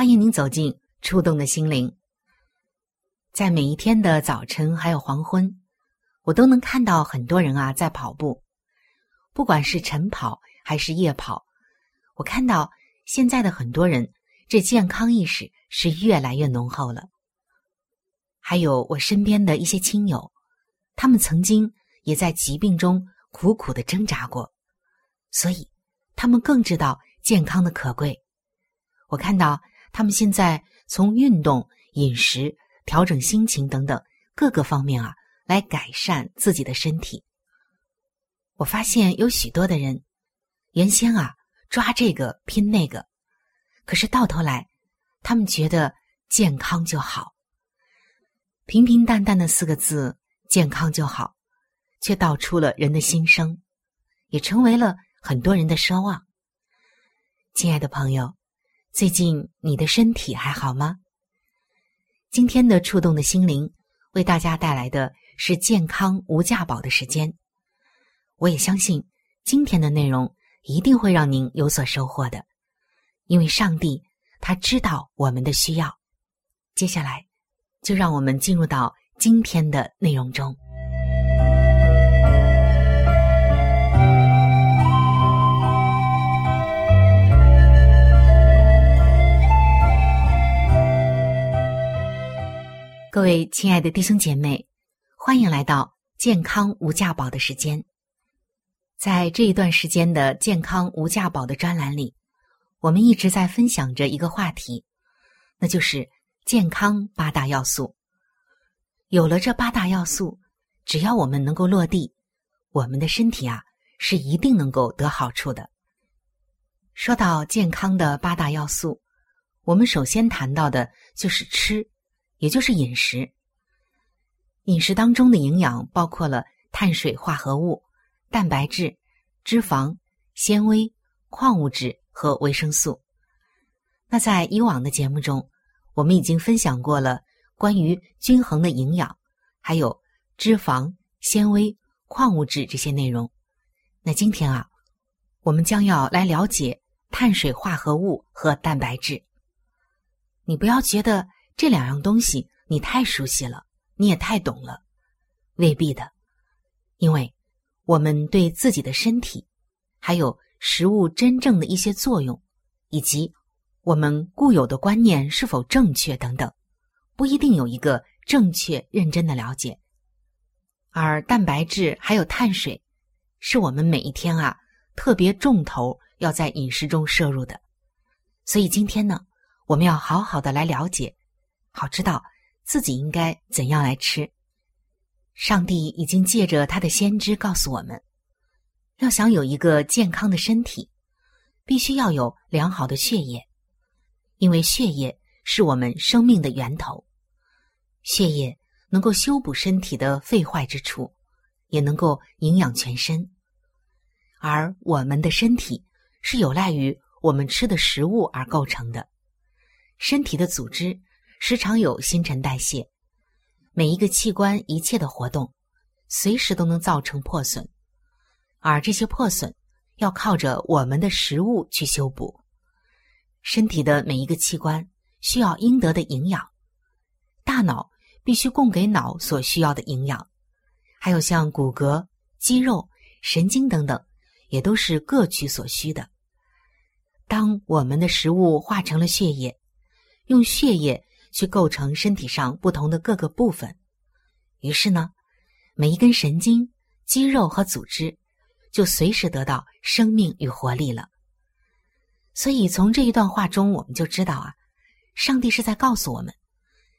欢迎您走进触动的心灵。在每一天的早晨还有黄昏，我都能看到很多人啊在跑步。不管是晨跑还是夜跑，我看到现在的很多人这健康意识是越来越浓厚了。还有我身边的一些亲友，他们曾经也在疾病中苦苦的挣扎过，所以他们更知道健康的可贵。我看到他们现在从运动、饮食、调整心情等等各个方面啊，来改善自己的身体。我发现有许多的人，原先啊抓这个拼那个，可是到头来，他们觉得健康就好。平平淡淡的四个字“健康就好”，却道出了人的心声，也成为了很多人的奢望。亲爱的朋友，最近你的身体还好吗？今天的触动的心灵，为大家带来的是健康无价宝的时间。我也相信今天的内容一定会让您有所收获的，因为上帝他知道我们的需要。接下来，就让我们进入到今天的内容中。各位亲爱的弟兄姐妹，欢迎来到健康无价宝的时间。在这一段时间的健康无价宝的专栏里，我们一直在分享着一个话题，那就是健康八大要素。有了这八大要素，只要我们能够落地，我们的身体啊是一定能够得好处的。说到健康的八大要素，我们首先谈到的就是吃，也就是饮食。饮食当中的营养包括了碳水化合物。蛋白质、脂肪、纤维、矿物质和维生素。那在以往的节目中，我们已经分享过了关于均衡的营养，还有脂肪、纤维、矿物质这些内容。那今天啊，我们将要来了解碳水化合物和蛋白质。你不要觉得这两样东西你太熟悉了，你也太懂了，未必的，因为。我们对自己的身体，还有食物真正的一些作用，以及我们固有的观念是否正确等等，不一定有一个正确认真的了解。而蛋白质还有碳水，是我们每一天啊特别重头要在饮食中摄入的。所以今天呢，我们要好好的来了解，好知道自己应该怎样来吃。上帝已经借着他的先知告诉我们，要想有一个健康的身体，必须要有良好的血液，因为血液是我们生命的源头。血液能够修补身体的废坏之处，也能够营养全身。而我们的身体是有赖于我们吃的食物而构成的，身体的组织时常有新陈代谢，每一个器官一切的活动，随时都能造成破损，而这些破损要靠着我们的食物去修补。身体的每一个器官需要应得的营养，大脑必须供给脑所需要的营养，还有像骨骼、肌肉、神经等等，也都是各取所需的。当我们的食物化成了血液，用血液去构成身体上不同的各个部分，于是呢，每一根神经、肌肉和组织就随时得到生命与活力了。所以，从这一段话中，我们就知道啊，上帝是在告诉我们，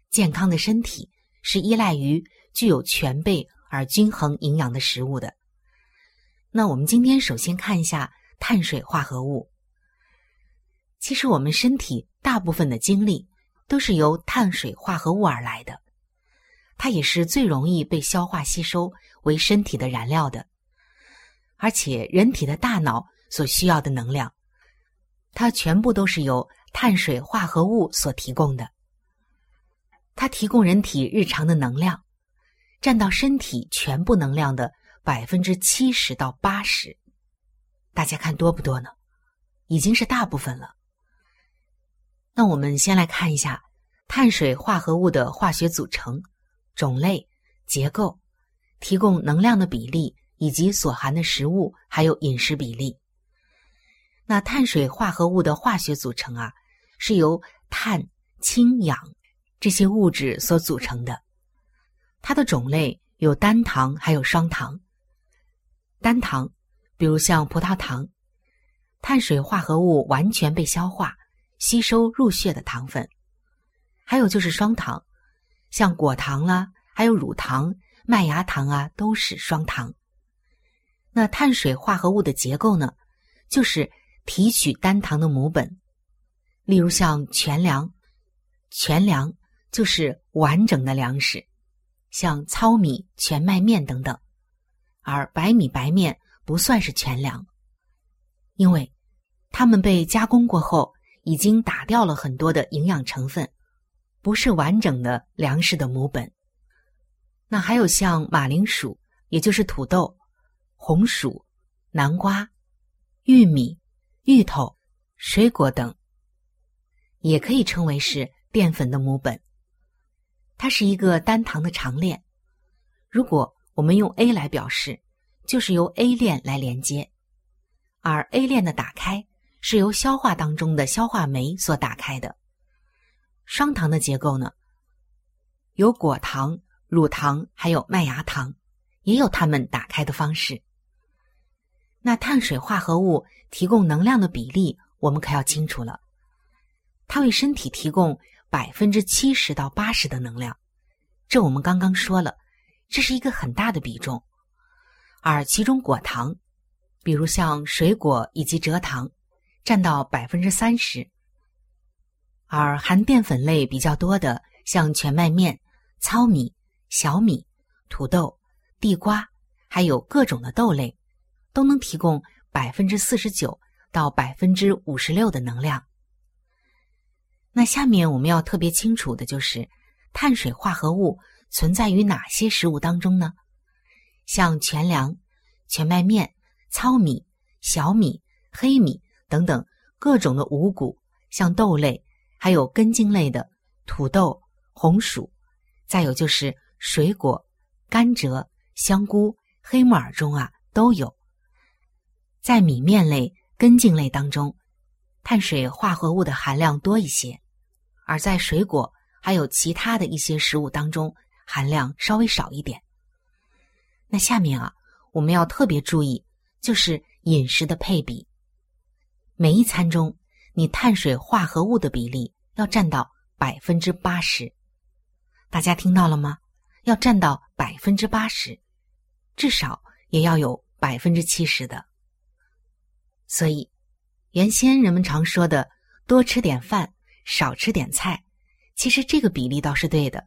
健康的身体是依赖于具有全备而均衡营养的食物的。那我们今天首先看一下碳水化合物。其实，我们身体大部分的精力都是由碳水化合物而来的，它也是最容易被消化吸收为身体的燃料的，而且人体的大脑所需要的能量。它全部都是由碳水化合物所提供的，它提供人体日常的能量，占到身体全部能量的百分之七十到八十。大家看多不多呢？已经是大部分了。那我们先来看一下碳水化合物的化学组成、种类、结构、提供能量的比例以及所含的食物还有饮食比例。那碳水化合物的化学组成啊，是由碳、氢、氧这些物质所组成的。它的种类有单糖，还有双糖。单糖，比如像葡萄糖，碳水化合物完全被消化、吸收入血的糖分。还有就是双糖，像果糖啦，还有乳糖、麦芽糖啊，都是双糖。那碳水化合物的结构呢，就是。提取单糖的母本，例如像全粮，全粮就是完整的粮食，像糙米、全麦面等等，而白米、白面不算是全粮，因为它们被加工过后，已经打掉了很多的营养成分，不是完整的粮食的母本。那还有像马铃薯，也就是土豆、红薯、南瓜、玉米。芋头、水果等，也可以称为是淀粉的母本。它是一个单糖的长链。如果我们用 A 来表示，就是由 A 链来连接，而 A 链的打开是由消化当中的消化酶所打开的。双糖的结构呢，有果糖、乳糖，还有麦芽糖，也有它们打开的方式。那碳水化合物提供能量的比例，我们可要清楚了。它为身体提供百分之七十到八十的能量，这我们刚刚说了，这是一个很大的比重。而其中果糖，比如像水果以及蔗糖，占到百分之三十；而含淀粉类比较多的，像全麦面、糙米、小米、土豆、地瓜，还有各种的豆类。都能提供百分之四十九到百分之五十六的能量。那下面我们要特别清楚的就是，碳水化合物存在于哪些食物当中呢？像全粮、全麦面、糙米、小米、黑米等等各种的五谷，像豆类，还有根茎类的土豆、红薯，再有就是水果、甘蔗、香菇、黑木耳中啊都有。在米面类、根茎类当中，碳水化合物的含量多一些；而在水果还有其他的一些食物当中，含量稍微少一点。那下面啊，我们要特别注意，就是饮食的配比。每一餐中，你碳水化合物的比例要占到百分之八十。大家听到了吗？要占到百分之八十，至少也要有百分之七十的。所以，原先人们常说的“多吃点饭，少吃点菜”，其实这个比例倒是对的。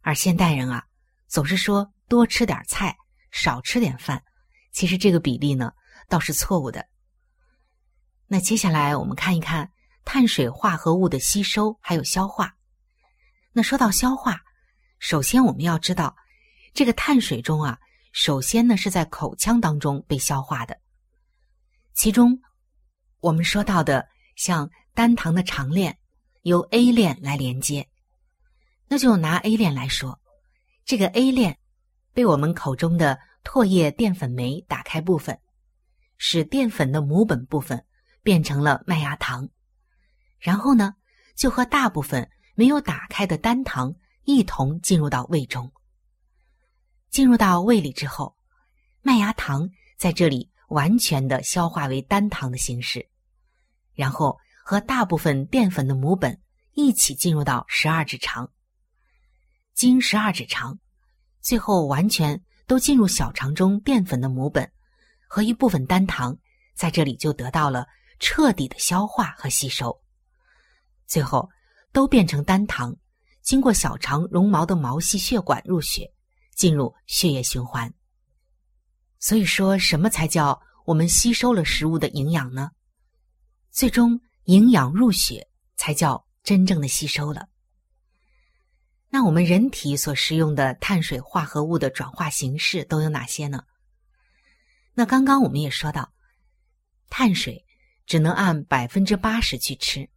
而现代人啊，总是说“多吃点菜，少吃点饭”，其实这个比例呢，倒是错误的。那接下来我们看一看碳水化合物的吸收还有消化。那说到消化，首先我们要知道，这个碳水中啊，首先呢是在口腔当中被消化的。其中，我们说到的像单糖的长链，由 A 链来连接。那就拿 A 链来说，这个 A 链被我们口中的唾液淀粉酶打开部分，使淀粉的母本部分变成了麦芽糖，然后呢，就和大部分没有打开的单糖一同进入到胃中。进入到胃里之后，麦芽糖在这里。完全的消化为单糖的形式，然后和大部分淀粉的母本一起进入到十二指肠，经十二指肠，最后完全都进入小肠中淀粉的母本和一部分单糖，在这里就得到了彻底的消化和吸收，最后都变成单糖，经过小肠绒毛的毛细血管入血，进入血液循环。所以说什么才叫我们吸收了食物的营养呢？最终营养入血，才叫真正的吸收了。那我们人体所食用的碳水化合物的转化形式都有哪些呢？那刚刚我们也说到，碳水只能按百分之八十去吃，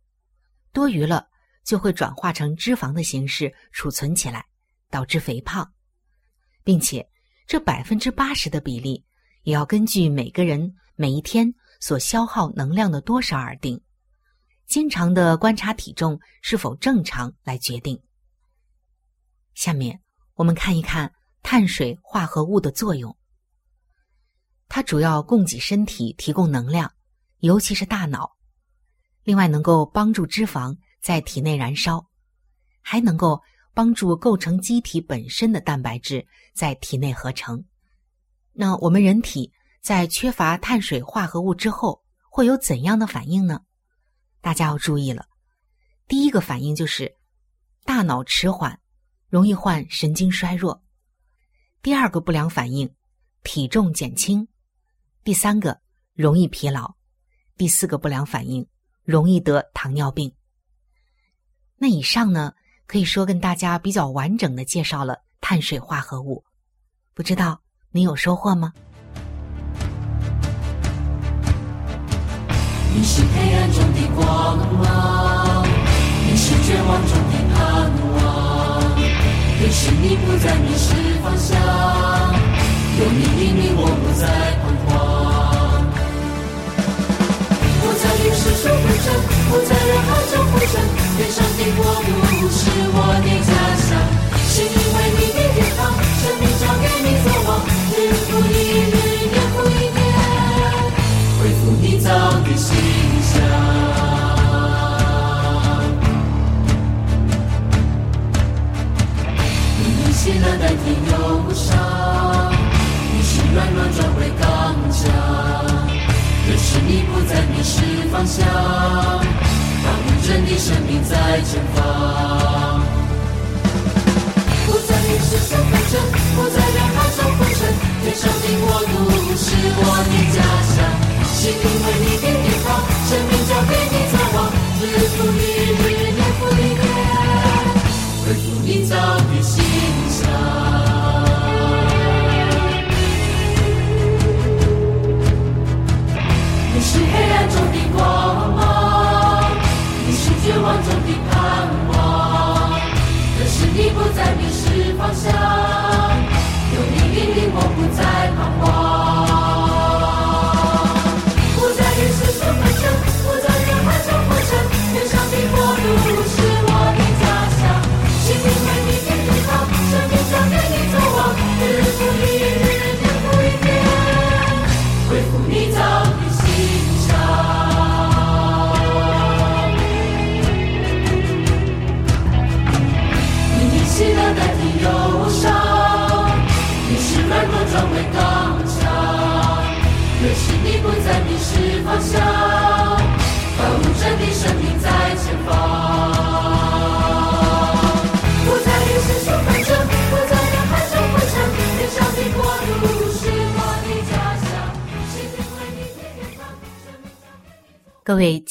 多余了就会转化成脂肪的形式储存起来，导致肥胖，并且。这百分之八十的比例，也要根据每个人每一天所消耗能量的多少而定。经常的观察体重是否正常来决定。下面我们看一看碳水化合物的作用。它主要供给身体提供能量，尤其是大脑。另外，能够帮助脂肪在体内燃烧，还能够。帮助构成机体本身的蛋白质在体内合成。那我们人体在缺乏碳水化合物之后，会有怎样的反应呢？大家要注意了。第一个反应就是大脑迟缓，容易患神经衰弱；第二个不良反应，体重减轻；第三个容易疲劳；第四个不良反应，容易得糖尿病。那以上呢？可以说跟大家比较完整的介绍了碳水化合物，不知道你有收获吗？你是黑暗中的光芒，你是绝望中的盼望，可是你不在迷失方向，有你引领我不再不再与世俗纷争，不在人海中浮沉。天上的国度是我的家乡，是因为你的天堂，生命交给你做王，日复一日，年复一年，恢复你早的形象。你用喜乐代替忧方向。真的生命在前方，不再与世俗纷争，不再让海中昏沉。天上的国度是我的家乡，心灵为你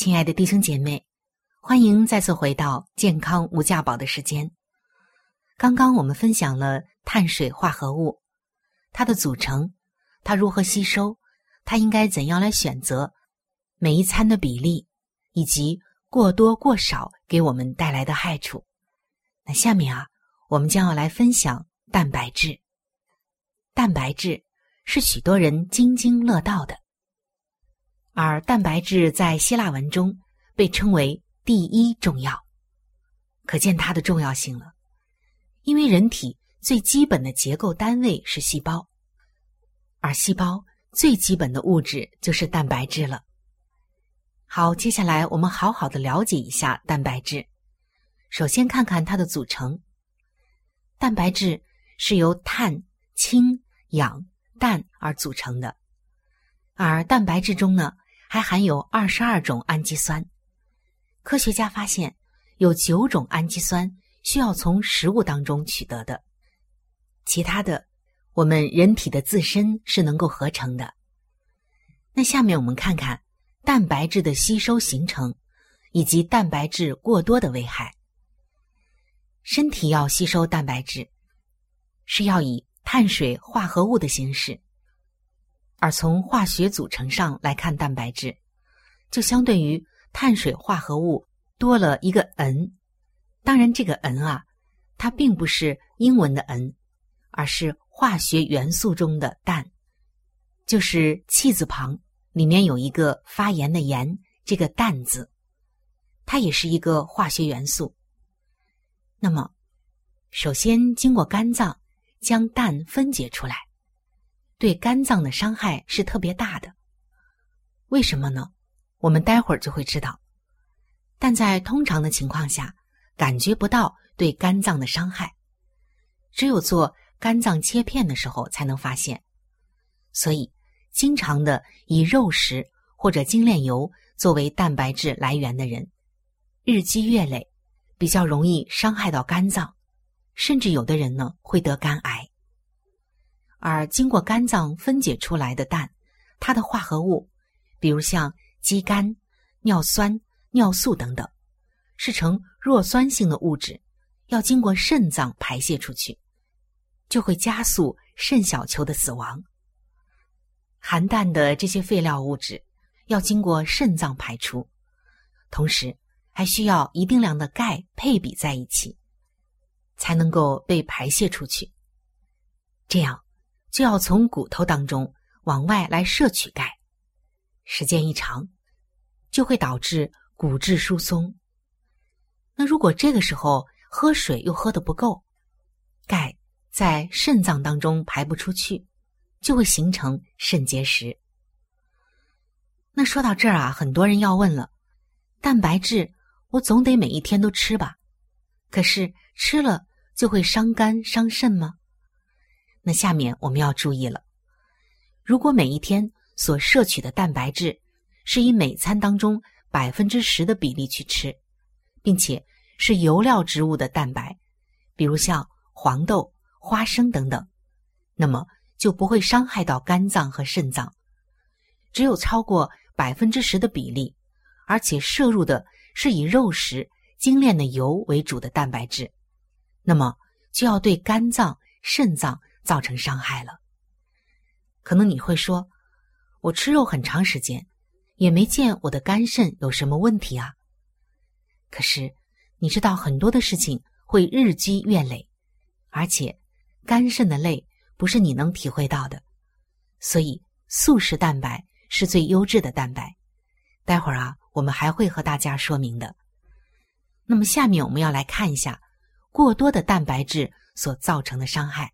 亲爱的弟兄姐妹，欢迎再次回到健康无价宝的时间，刚刚我们分享了碳水化合物，它的组成，它如何吸收，它应该怎样来选择每一餐的比例，以及过多过少给我们带来的害处。那下面啊，我们将要来分享蛋白质。蛋白质是许多人津津乐道的，而蛋白质在希腊文中被称为第一重要，可见它的重要性了。因为人体最基本的结构单位是细胞，而细胞最基本的物质就是蛋白质了。好，接下来我们好好的了解一下蛋白质。首先看看它的组成。蛋白质是由碳、氢、氧、氮而组成的，而蛋白质中呢还含有二十二种氨基酸。科学家发现有九种氨基酸。需要从食物当中取得的，其他的我们人体的自身是能够合成的。那下面我们看看蛋白质的吸收形成以及蛋白质过多的危害。身体要吸收蛋白质，是要以碳水化合物的形式，而从化学组成上来看，蛋白质就相对于碳水化合物多了一个 N。当然，这个 N 啊，它并不是英文的 N，而是化学元素中的氮，就是气字旁里面有一个发炎的炎，这个氮字，它也是一个化学元素。那么，首先经过肝脏将氮分解出来，对肝脏的伤害是特别大的。为什么呢？我们待会儿就会知道。但在通常的情况下。感觉不到对肝脏的伤害，只有做肝脏切片的时候才能发现。所以，经常的以肉食或者精炼油作为蛋白质来源的人，日积月累，比较容易伤害到肝脏，甚至有的人呢会得肝癌。而经过肝脏分解出来的氮，它的化合物，比如像肌酐、尿酸、尿素等等。是呈弱酸性的物质，要经过肾脏排泄出去，就会加速肾小球的死亡。含氮的这些废料物质要经过肾脏排出，同时还需要一定量的钙配比在一起，才能够被排泄出去。这样就要从骨头当中往外来摄取钙，时间一长，就会导致骨质疏松。那如果这个时候喝水又喝的不够，钙在肾脏当中排不出去，就会形成肾结石。那说到这儿啊，很多人要问了：蛋白质我总得每一天都吃吧？可是吃了就会伤肝伤肾吗？那下面我们要注意了：如果每一天所摄取的蛋白质是以每餐当中百分之十的比例去吃。并且是油料植物的蛋白，比如像黄豆、花生等等，那么就不会伤害到肝脏和肾脏。只有超过百分之十的比例，而且摄入的是以肉食、精炼的油为主的蛋白质，那么就要对肝脏、肾脏造成伤害了。可能你会说，我吃肉很长时间，也没见我的肝肾有什么问题啊。可是，你知道很多的事情会日积月累，而且肝肾的累不是你能体会到的。所以，素食蛋白是最优质的蛋白。待会儿啊，我们还会和大家说明的。那么，下面我们要来看一下过多的蛋白质所造成的伤害。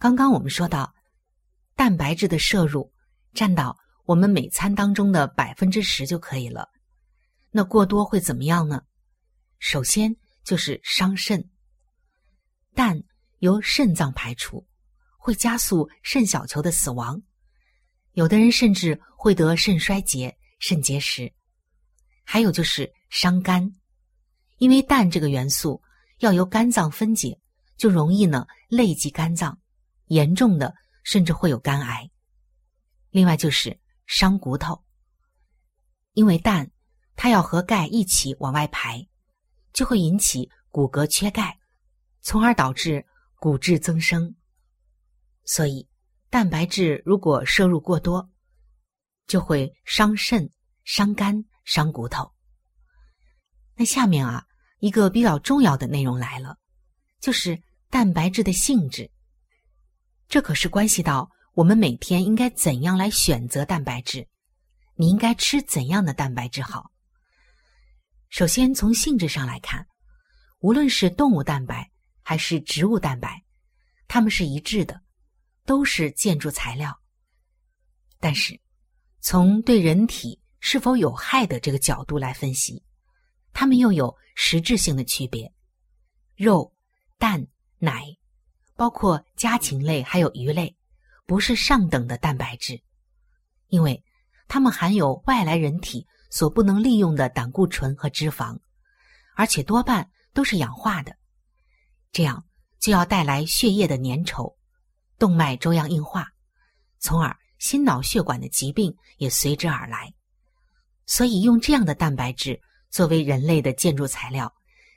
刚刚我们说到，蛋白质的摄入占到我们每餐当中的百分之十就可以了。那过多会怎么样呢？首先就是伤肾，氮由肾脏排出，会加速肾小球的死亡，有的人甚至会得肾衰竭、肾结石。还有就是伤肝，因为氮这个元素要由肝脏分解，就容易呢累及肝脏，严重的甚至会有肝癌。另外就是伤骨头，因为氮。它要和钙一起往外排，就会引起骨骼缺钙，从而导致骨质增生。所以，蛋白质如果摄入过多，就会伤肾、伤肝、伤骨头。那下面啊，一个比较重要的内容来了，就是蛋白质的性质。这可是关系到我们每天应该怎样来选择蛋白质，你应该吃怎样的蛋白质好。首先从性质上来看，无论是动物蛋白还是植物蛋白，它们是一致的。都是建筑材料，但是从对人体是否有害的这个角度来分析，它们又有实质性的区别。肉、蛋、奶，包括家禽类还有鱼类，不是上等的蛋白质，因为它们含有外来人体所不能利用的胆固醇和脂肪，而且多半都是氧化的，这样就要带来血液的粘稠。动脉粥样硬化，从而心脑血管的疾病也随之而来。所以，用这样的蛋白质作为人类的建筑材料，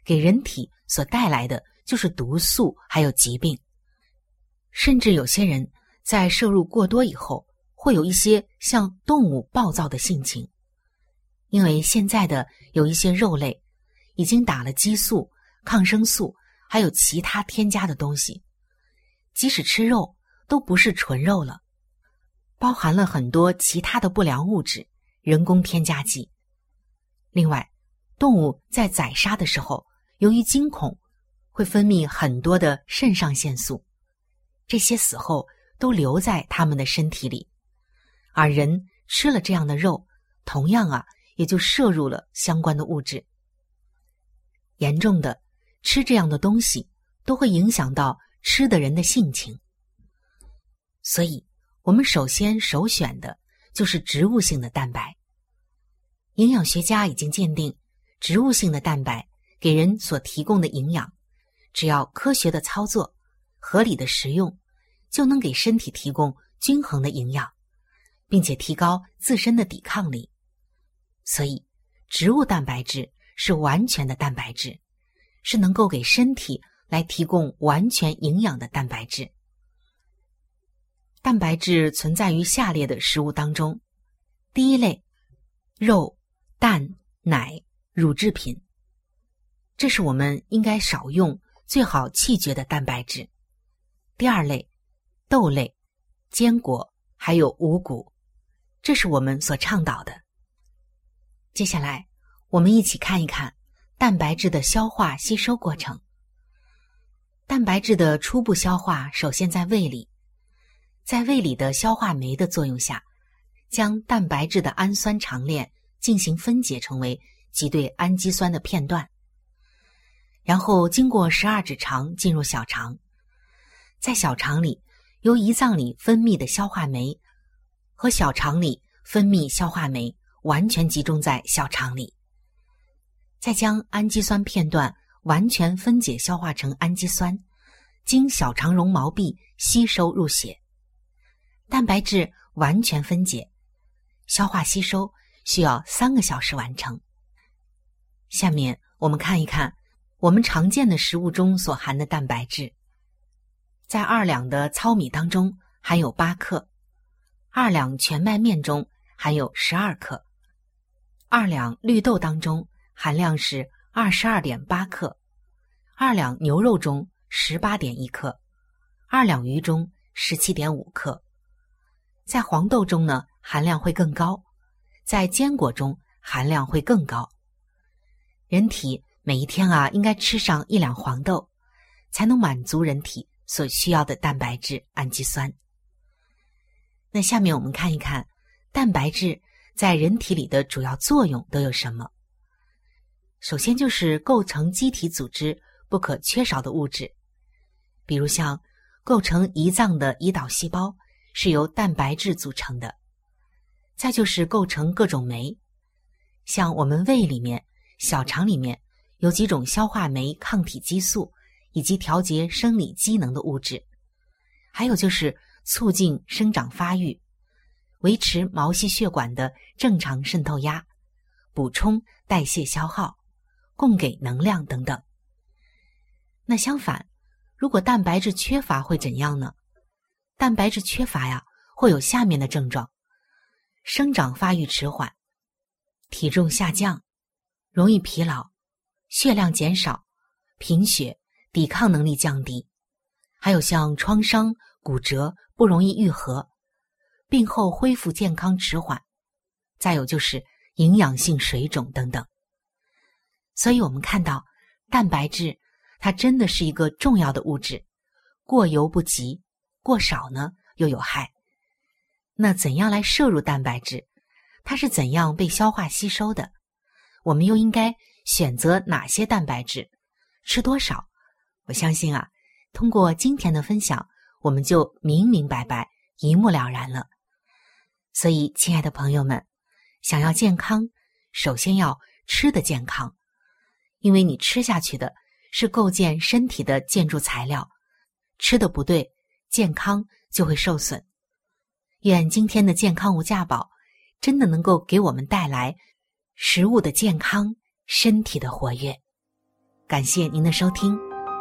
给人体所带来的就是毒素，还有疾病。甚至有些人在摄入过多以后，会有一些像动物暴躁的性情，因为现在的有一些肉类已经打了激素、抗生素，还有其他添加的东西。即使吃肉，都不是纯肉了，包含了很多其他的不良物质、人工添加剂。另外，动物在宰杀的时候，由于惊恐，会分泌很多的肾上腺素，这些死后都留在他们的身体里，而人吃了这样的肉，同样啊，也就摄入了相关的物质。严重的吃这样的东西，都会影响到。吃的人的性情，所以我们首先首选的就是植物性的蛋白。营养学家已经鉴定，植物性的蛋白给人所提供的营养，只要科学的操作、合理的食用，就能给身体提供均衡的营养，并且提高自身的抵抗力。所以，植物蛋白质是完全的蛋白质，是能够给身体。来提供完全营养的蛋白质。蛋白质存在于下列的食物当中：第一类，肉、蛋、奶、乳制品，这是我们应该少用、最好弃绝的蛋白质。第二类，豆类、坚果还有五谷，这是我们所倡导的。接下来，我们一起看一看蛋白质的消化吸收过程。蛋白质的初步消化首先在胃里，在胃里的消化酶的作用下，将蛋白质的氨酸长链进行分解，成为几对氨基酸的片段，然后经过十二指肠进入小肠，在小肠里由胰脏里分泌的消化酶和小肠里分泌消化酶完全集中在小肠里，再将氨基酸片段。完全分解消化成氨基酸，经小肠绒毛壁吸收入血。蛋白质完全分解、消化吸收需要三个小时完成。下面我们看一看我们常见的食物中所含的蛋白质。在二两的糙米当中含有八克，二两全麦面中含有十二克，二两绿豆当中含量是。二十二点八克，二两牛肉中十八点一克，二两鱼中十七点五克，在黄豆中呢含量会更高，在坚果中含量会更高。人体每一天啊应该吃上一两黄豆，才能满足人体所需要的蛋白质、氨基酸。那下面我们看一看蛋白质在人体里的主要作用都有什么。首先就是构成机体组织不可缺少的物质，比如像构成胰脏的胰岛细胞是由蛋白质组成的；再就是构成各种酶，像我们胃里面、小肠里面有几种消化酶、抗体激素以及调节生理机能的物质；还有就是促进生长发育、维持毛细血管的正常渗透压、补充代谢消耗。供给能量等等。那相反，如果蛋白质缺乏会怎样呢？蛋白质缺乏呀，会有下面的症状：生长发育迟缓，体重下降，容易疲劳，血量减少，贫血，抵抗能力降低，还有像创伤、骨折不容易愈合，病后恢复健康迟缓，再有就是营养性水肿等等。所以我们看到蛋白质。它真的是一个重要的物质，过犹不及，过少呢又有害。那怎样来摄入蛋白质？它是怎样被消化吸收的？我们又应该选择哪些蛋白质？吃多少？我相信啊，通过今天的分享，我们就明明白白、一目了然了。所以，亲爱的朋友们，想要健康，首先要吃的健康，因为你吃下去的。是构建身体的建筑材料，吃的不对，健康就会受损。愿今天的健康无价宝真的能够给我们带来食物的健康、身体的活跃。感谢您的收听，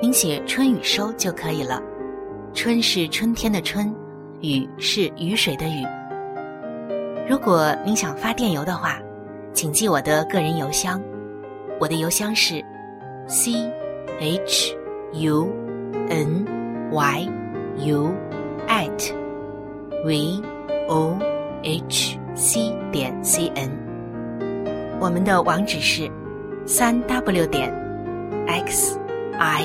您写春雨收就可以了。春是春天的春，雨是雨水的雨。如果您想发电邮的话，请记我的个人邮箱，我的邮箱是 c。h u n y u at v o h c 点 c n，我们的网址是三 w 点 x i